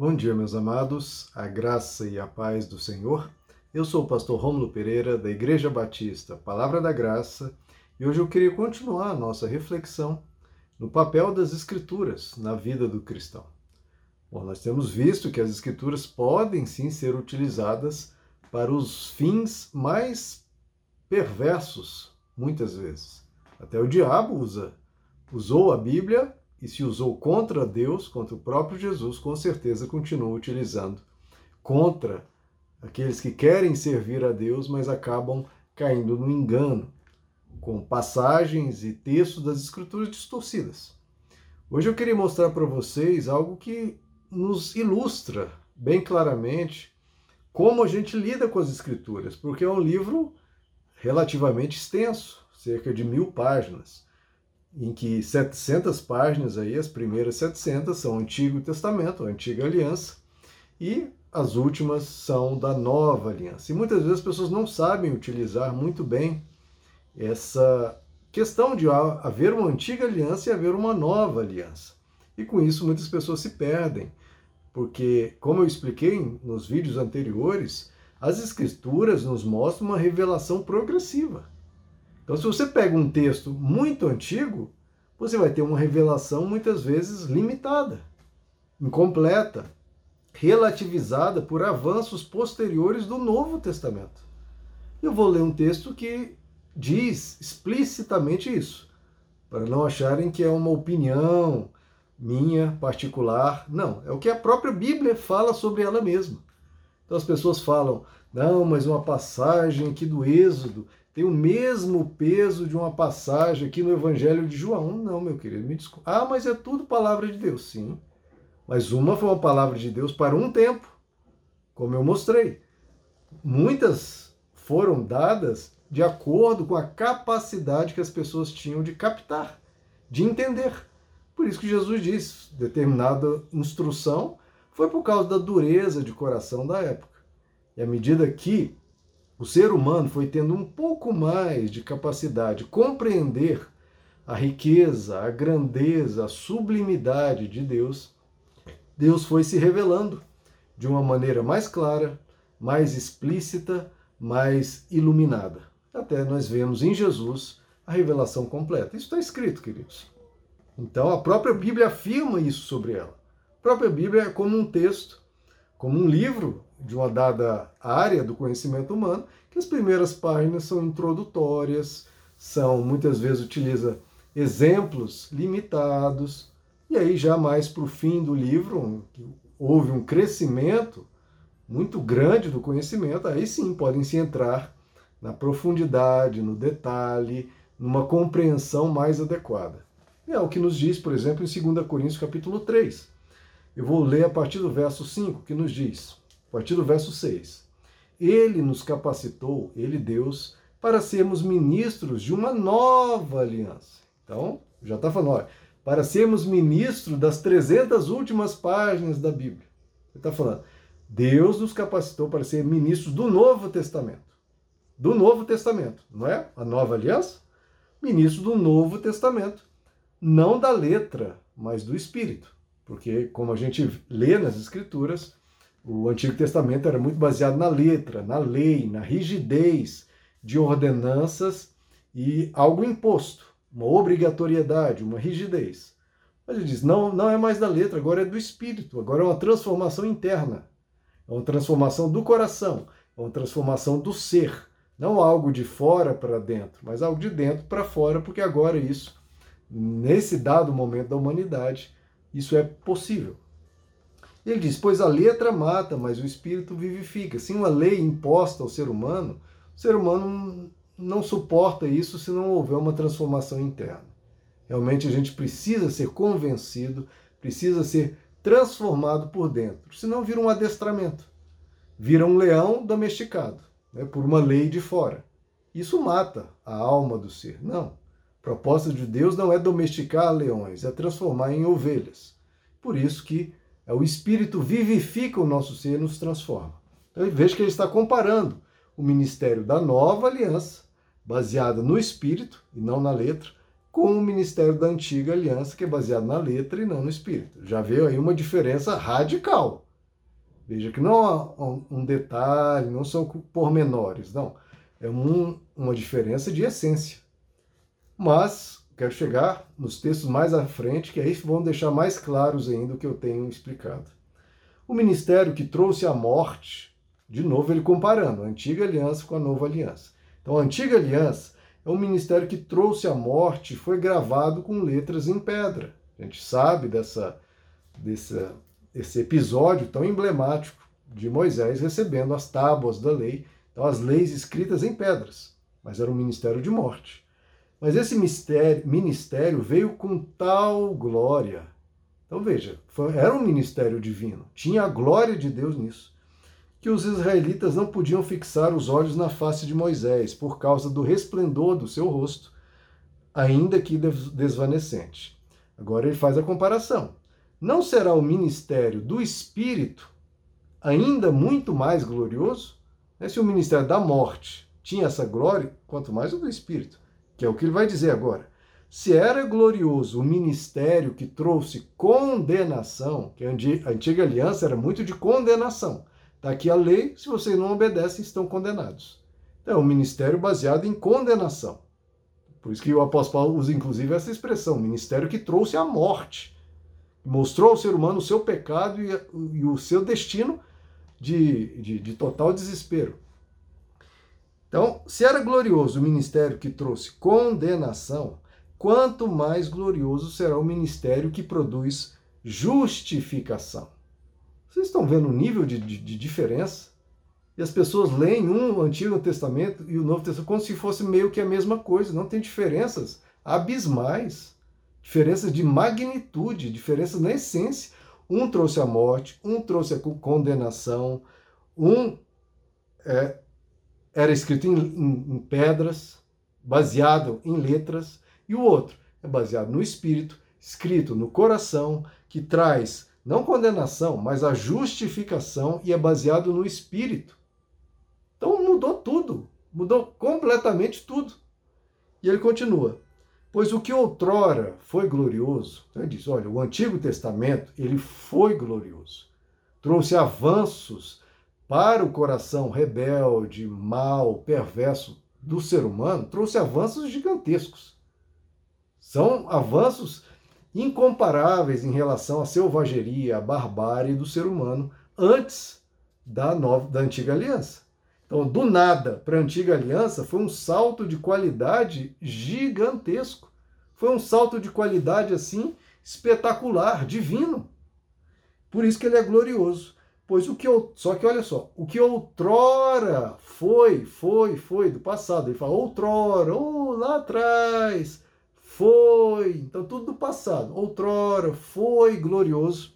Bom dia, meus amados, a graça e a paz do Senhor. Eu sou o pastor Rômulo Pereira, da Igreja Batista Palavra da Graça, e hoje eu queria continuar a nossa reflexão no papel das Escrituras na vida do cristão. Bom, nós temos visto que as Escrituras podem sim ser utilizadas para os fins mais perversos, muitas vezes. Até o diabo usa, usou a Bíblia e se usou contra Deus, contra o próprio Jesus, com certeza continua utilizando contra aqueles que querem servir a Deus, mas acabam caindo no engano, com passagens e textos das Escrituras distorcidas. Hoje eu queria mostrar para vocês algo que nos ilustra bem claramente como a gente lida com as Escrituras, porque é um livro relativamente extenso, cerca de mil páginas em que 700 páginas aí, as primeiras 700 são Antigo Testamento, a Antiga Aliança, e as últimas são da Nova Aliança. E muitas vezes as pessoas não sabem utilizar muito bem essa questão de haver uma antiga aliança e haver uma nova aliança. E com isso muitas pessoas se perdem, porque, como eu expliquei nos vídeos anteriores, as Escrituras nos mostram uma revelação progressiva. Então, se você pega um texto muito antigo, você vai ter uma revelação muitas vezes limitada, incompleta, relativizada por avanços posteriores do Novo Testamento. Eu vou ler um texto que diz explicitamente isso, para não acharem que é uma opinião minha particular. Não, é o que a própria Bíblia fala sobre ela mesma. Então as pessoas falam, não, mas uma passagem aqui do Êxodo tem o mesmo peso de uma passagem aqui no Evangelho de João. Não, meu querido, me desculpe. Ah, mas é tudo palavra de Deus, sim. Mas uma foi uma palavra de Deus para um tempo, como eu mostrei. Muitas foram dadas de acordo com a capacidade que as pessoas tinham de captar, de entender. Por isso que Jesus diz, determinada instrução foi por causa da dureza de coração da época. E à medida que o ser humano foi tendo um pouco mais de capacidade de compreender a riqueza, a grandeza, a sublimidade de Deus, Deus foi se revelando de uma maneira mais clara, mais explícita, mais iluminada. Até nós vemos em Jesus a revelação completa. Isso está escrito, queridos. Então a própria Bíblia afirma isso sobre ela. A própria Bíblia é como um texto, como um livro de uma dada área do conhecimento humano, que as primeiras páginas são introdutórias, são muitas vezes utiliza exemplos limitados, e aí já mais para o fim do livro, houve um crescimento muito grande do conhecimento, aí sim podem se entrar na profundidade, no detalhe, numa compreensão mais adequada. É o que nos diz, por exemplo, em 2 Coríntios capítulo 3. Eu vou ler a partir do verso 5, que nos diz: a partir do verso 6. Ele nos capacitou, ele Deus, para sermos ministros de uma nova aliança. Então, já está falando, olha, para sermos ministros das 300 últimas páginas da Bíblia. Ele está falando, Deus nos capacitou para ser ministros do Novo Testamento. Do Novo Testamento, não é? A nova aliança? Ministro do Novo Testamento. Não da letra, mas do Espírito. Porque, como a gente lê nas Escrituras, o Antigo Testamento era muito baseado na letra, na lei, na rigidez de ordenanças e algo imposto, uma obrigatoriedade, uma rigidez. Mas ele diz: não, não é mais da letra, agora é do espírito, agora é uma transformação interna, é uma transformação do coração, é uma transformação do ser. Não algo de fora para dentro, mas algo de dentro para fora, porque agora isso, nesse dado momento da humanidade, isso é possível. Ele diz: Pois a letra mata, mas o espírito vivifica. Sem uma lei imposta ao ser humano, o ser humano não suporta isso se não houver uma transformação interna. Realmente a gente precisa ser convencido, precisa ser transformado por dentro, senão vira um adestramento, vira um leão domesticado, né, por uma lei de fora. Isso mata a alma do ser. Não. Proposta de Deus não é domesticar leões, é transformar em ovelhas. Por isso que é o Espírito vivifica o nosso ser e nos transforma. Então veja que ele está comparando o ministério da nova aliança, baseada no Espírito e não na letra, com o ministério da antiga aliança, que é baseado na letra e não no Espírito. Já veio aí uma diferença radical. Veja que não há um detalhe, não são pormenores, não. É um, uma diferença de essência. Mas quero chegar nos textos mais à frente, que aí vão deixar mais claros ainda o que eu tenho explicado. O ministério que trouxe a morte, de novo ele comparando a antiga aliança com a nova aliança. Então, a antiga aliança é um ministério que trouxe a morte, foi gravado com letras em pedra. A gente sabe dessa, dessa, episódio tão emblemático de Moisés recebendo as tábuas da lei, então as leis escritas em pedras, mas era um ministério de morte. Mas esse mistério, ministério veio com tal glória. Então veja, foi, era um ministério divino, tinha a glória de Deus nisso que os israelitas não podiam fixar os olhos na face de Moisés por causa do resplendor do seu rosto, ainda que desvanecente. Agora ele faz a comparação. Não será o ministério do Espírito ainda muito mais glorioso? Né, se o ministério da morte tinha essa glória, quanto mais o do Espírito, que é o que ele vai dizer agora. Se era glorioso o ministério que trouxe condenação, que a antiga aliança era muito de condenação, Está aqui a lei, se vocês não obedecem, estão condenados. Então, é um ministério baseado em condenação. Por isso que o apóstolo Paulo usa, inclusive, essa expressão, ministério que trouxe a morte. Mostrou ao ser humano o seu pecado e, e o seu destino de, de, de total desespero. Então, se era glorioso o ministério que trouxe condenação, quanto mais glorioso será o ministério que produz justificação. Vocês estão vendo o nível de, de, de diferença? E as pessoas leem um o Antigo Testamento e o Novo Testamento como se fosse meio que a mesma coisa. Não tem diferenças abismais, diferenças de magnitude, diferenças na essência. Um trouxe a morte, um trouxe a condenação, um é, era escrito em, em, em pedras, baseado em letras, e o outro é baseado no Espírito, escrito no coração, que traz não condenação, mas a justificação e é baseado no Espírito. Então mudou tudo, mudou completamente tudo. E ele continua: Pois o que outrora foi glorioso, então ele diz: olha, o Antigo Testamento ele foi glorioso, trouxe avanços para o coração rebelde, mau, perverso do ser humano, trouxe avanços gigantescos. São avanços incomparáveis em relação à selvageria, à barbárie do ser humano antes da, nova, da antiga aliança. Então, do nada para a antiga aliança foi um salto de qualidade gigantesco. Foi um salto de qualidade assim espetacular, divino. Por isso que ele é glorioso. Pois o que eu, só que olha só, o que outrora foi, foi, foi do passado. Ele fala outrora, ou oh, lá atrás, foi, então tudo do passado, outrora foi glorioso.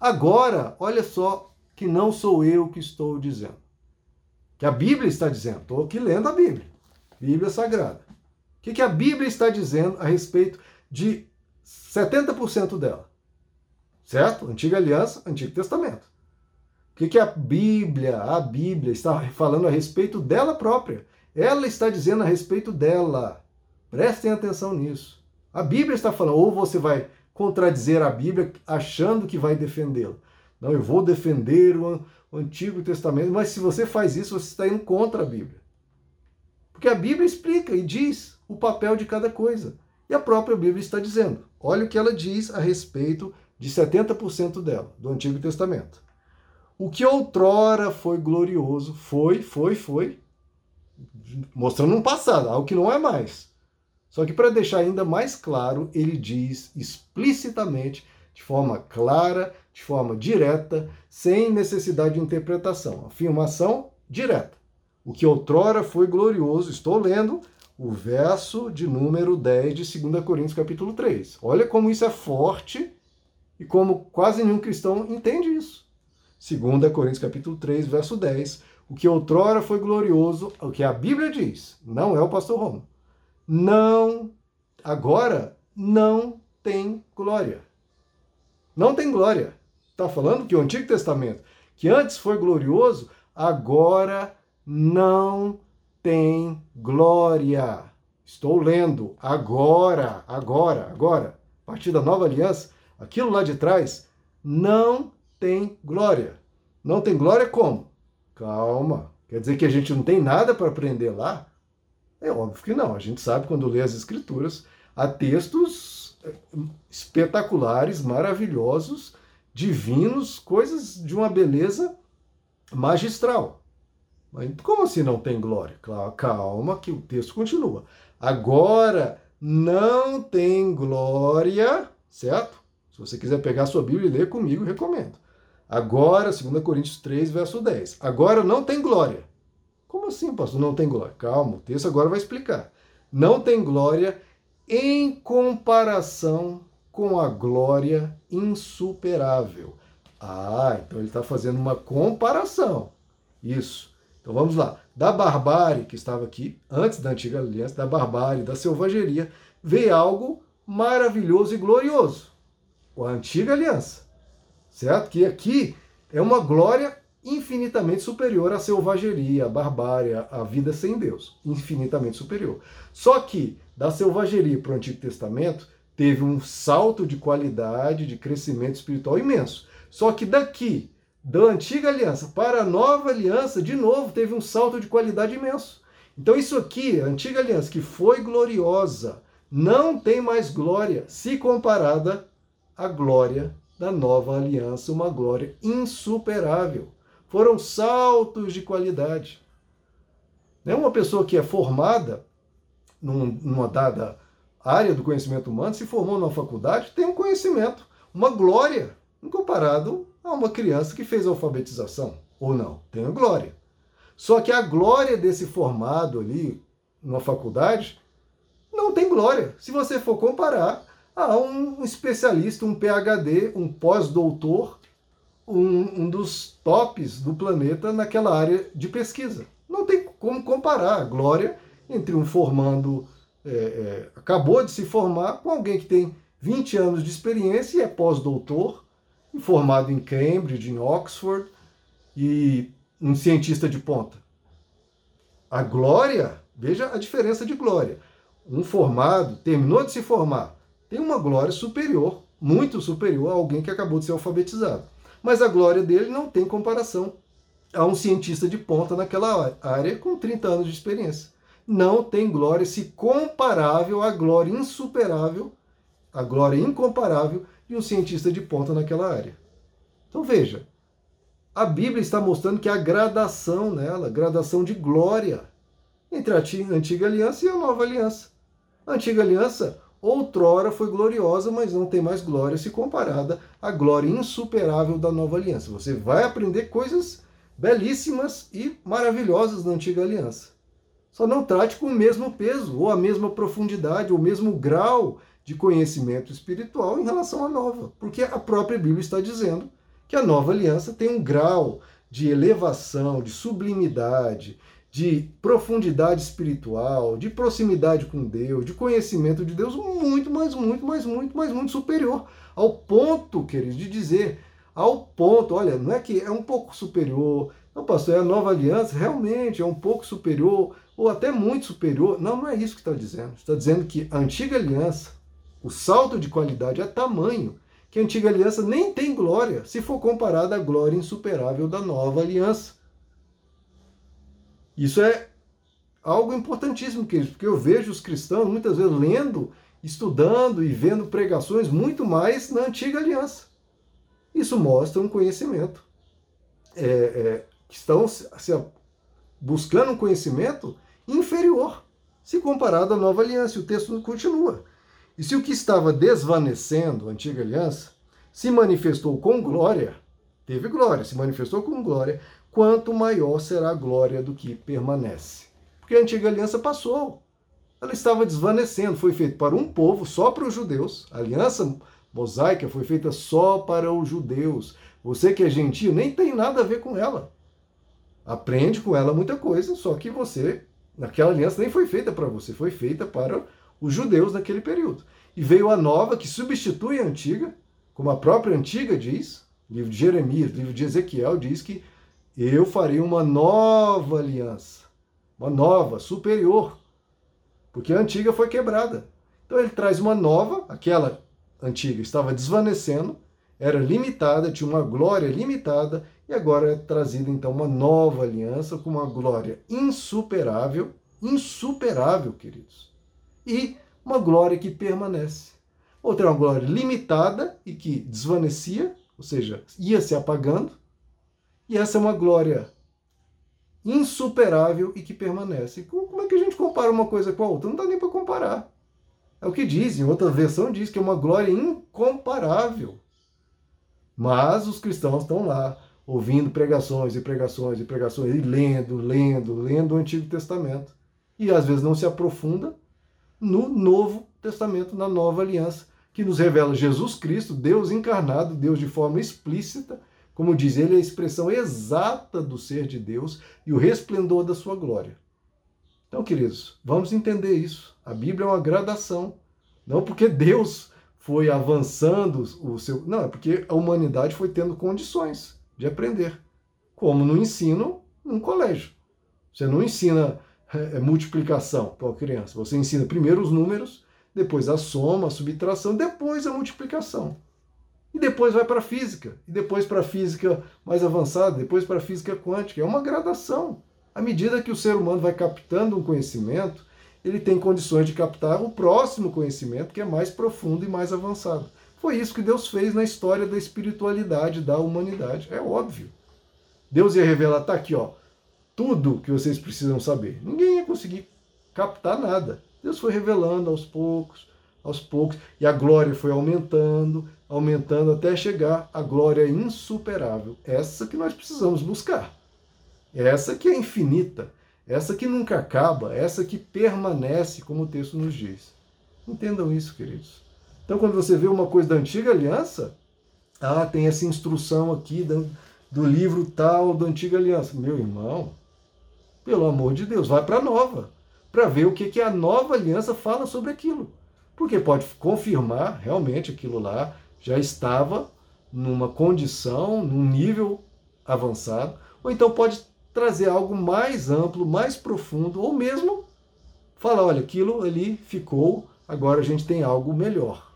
Agora, olha só que não sou eu que estou dizendo. Que a Bíblia está dizendo. Estou aqui lendo a Bíblia. Bíblia Sagrada. O que, que a Bíblia está dizendo a respeito de 70% dela? Certo? Antiga Aliança, Antigo Testamento. O que, que a Bíblia, a Bíblia está falando a respeito dela própria? Ela está dizendo a respeito dela. Prestem atenção nisso. A Bíblia está falando, ou você vai contradizer a Bíblia achando que vai defendê-la. Não, eu vou defender o, Antigo Testamento, mas se você faz isso, você está indo contra a Bíblia. Porque a Bíblia explica e diz o papel de cada coisa. E a própria Bíblia está dizendo. Olha o que ela diz a respeito de 70% dela, do Antigo Testamento. O que outrora foi glorioso, foi, foi, foi, mostrando um passado, algo que não é mais. Só que para deixar ainda mais claro, ele diz explicitamente, de forma clara, de forma direta, sem necessidade de interpretação. Afirmação direta. O que outrora foi glorioso, estou lendo o verso de número 10 de 2 Coríntios capítulo 3. Olha como isso é forte e como quase nenhum cristão entende isso. 2 Coríntios capítulo 3, verso 10. O que outrora foi glorioso, o que a Bíblia diz, não é o pastor Romo não, agora não tem glória. Não tem glória. Está falando que o Antigo Testamento, que antes foi glorioso, agora não tem glória. Estou lendo agora, agora, agora, a partir da nova aliança, aquilo lá de trás não tem glória. Não tem glória como? Calma. Quer dizer que a gente não tem nada para aprender lá? É óbvio que não. A gente sabe quando lê as Escrituras, há textos eh, espetaculares, maravilhosos, divinos, coisas de uma beleza magistral. Mas como assim não tem glória? Calma, que o texto continua. Agora não tem glória, certo? Se você quiser pegar a sua Bíblia e ler comigo, recomendo. Agora, 2 Coríntios 3, verso 10. Agora não tem glória. Como assim, pastor? Não tem glória? Calma, o texto agora vai explicar. Não tem glória em comparação com a glória insuperável. Ah, então ele está fazendo uma comparação. Isso. Então vamos lá. Da barbárie que estava aqui, antes da antiga aliança, da barbárie, da selvageria, veio algo maravilhoso e glorioso. A antiga aliança certo? Que aqui é uma glória infinitamente superior à selvageria, à barbárie, à vida sem Deus, infinitamente superior. Só que da selvageria para o Antigo Testamento teve um salto de qualidade, de crescimento espiritual imenso. Só que daqui, da antiga aliança para a nova aliança, de novo teve um salto de qualidade imenso. Então isso aqui, a antiga aliança que foi gloriosa, não tem mais glória se comparada à glória da nova aliança uma glória insuperável. Foram saltos de qualidade. Né? Uma pessoa que é formada numa dada área do conhecimento humano, se formou numa faculdade, tem um conhecimento, uma glória, comparado a uma criança que fez alfabetização, ou não, tem a glória. Só que a glória desse formado ali, numa faculdade, não tem glória. Se você for comparar a um especialista, um PhD, um pós-doutor, um, um, dos tops do planeta naquela área de pesquisa. Não tem como comparar a glória entre um formando, é, é, acabou de se formar, com alguém que tem 20 anos de experiência e é pós-doutor, formado em Cambridge, em Oxford, e um cientista de ponta. A glória, veja a diferença de glória. Um formado terminou de se formar, tem uma glória superior, muito superior a alguém que acabou de ser alfabetizado. Mas a glória dele não tem comparação a um cientista de ponta naquela área com 30 anos de experiência. Não tem glória se comparável à glória insuperável, à glória incomparável de um cientista de ponta naquela área. Então veja, a Bíblia está mostrando que há gradação nela, gradação de glória entre a antiga aliança e a nova aliança. A antiga aliança, outrora foi gloriosa, mas não tem mais glória se comparada à glória insuperável da nova aliança. Você vai aprender coisas belíssimas e maravilhosas da antiga aliança. Só não trate com o mesmo peso, ou a mesma profundidade, ou o mesmo grau de conhecimento espiritual em relação à nova, porque a própria Bíblia está dizendo que a nova aliança tem um grau de elevação, de sublimidade, de profundidade espiritual, de proximidade com Deus, de conhecimento de Deus muito, mas muito, mas muito, mas muito superior. Ao ponto, queridos, de dizer, ao ponto, olha, não é que é um pouco superior, não, pastor, é a nova aliança, realmente é um pouco superior, ou até muito superior. Não, não é isso que está dizendo. Está dizendo que a antiga aliança, o salto de qualidade é tamanho que a antiga aliança nem tem glória se for comparada à glória insuperável da nova aliança. Isso é algo importantíssimo, porque eu vejo os cristãos muitas vezes lendo, estudando e vendo pregações muito mais na antiga aliança. Isso mostra um conhecimento. É, é, estão se, buscando um conhecimento inferior, se comparado à nova aliança. O texto continua. E se o que estava desvanecendo a antiga aliança se manifestou com glória, teve glória, se manifestou com glória, quanto maior será a glória do que permanece. Porque a antiga aliança passou. Ela estava desvanecendo, foi feita para um povo, só para os judeus. A aliança mosaica foi feita só para os judeus. Você que é gentil nem tem nada a ver com ela. Aprende com ela muita coisa, só que você, naquela aliança nem foi feita para você, foi feita para os judeus naquele período. E veio a nova que substitui a antiga, como a própria antiga diz, livro de Jeremias, livro de Ezequiel diz que eu farei uma nova aliança, uma nova, superior, porque a antiga foi quebrada. Então ele traz uma nova, aquela antiga estava desvanecendo, era limitada, tinha uma glória limitada, e agora é trazida então uma nova aliança com uma glória insuperável, insuperável, queridos. E uma glória que permanece. Outra é uma glória limitada e que desvanecia, ou seja, ia se apagando. E essa é uma glória insuperável e que permanece. Como é que a gente compara uma coisa com a outra? Não dá nem para comparar. É o que dizem, outra versão diz que é uma glória incomparável. Mas os cristãos estão lá, ouvindo pregações e pregações e pregações, e lendo, lendo, lendo o Antigo Testamento. E às vezes não se aprofunda no Novo Testamento, na Nova Aliança, que nos revela Jesus Cristo, Deus encarnado, Deus de forma explícita, como diz ele, a expressão exata do ser de Deus e o resplendor da sua glória. Então, queridos, vamos entender isso. A Bíblia é uma gradação. Não porque Deus foi avançando o seu. Não, é porque a humanidade foi tendo condições de aprender. Como no ensino, num colégio. Você não ensina é, multiplicação para uma criança. Você ensina primeiro os números, depois a soma, a subtração, depois a multiplicação. E depois vai para a física, e depois para a física mais avançada, depois para a física quântica. É uma gradação. À medida que o ser humano vai captando um conhecimento, ele tem condições de captar o próximo conhecimento que é mais profundo e mais avançado. Foi isso que Deus fez na história da espiritualidade da humanidade. É óbvio. Deus ia revelar, tá aqui, ó, tudo que vocês precisam saber. Ninguém ia conseguir captar nada. Deus foi revelando aos poucos, aos poucos, e a glória foi aumentando, aumentando até chegar à glória insuperável. Essa que nós precisamos buscar. Essa que é infinita essa que nunca acaba, essa que permanece, como o texto nos diz. Entendam isso, queridos. Então, quando você vê uma coisa da antiga aliança, ah, tem essa instrução aqui do, do livro tal da antiga aliança. Meu irmão, pelo amor de Deus, vai para a nova, para ver o que, que a nova aliança fala sobre aquilo. Porque pode confirmar realmente aquilo lá já estava numa condição, num nível avançado, ou então pode trazer algo mais amplo, mais profundo, ou mesmo falar, olha, aquilo ali ficou, agora a gente tem algo melhor.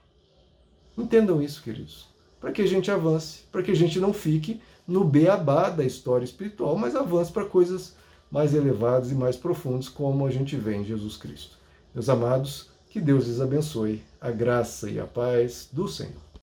Entendam isso, queridos. Para que a gente avance, para que a gente não fique no beabá da história espiritual, mas avance para coisas mais elevadas e mais profundas, como a gente vê em Jesus Cristo. Meus amados, que Deus lhes abençoe, a graça e a paz do Senhor.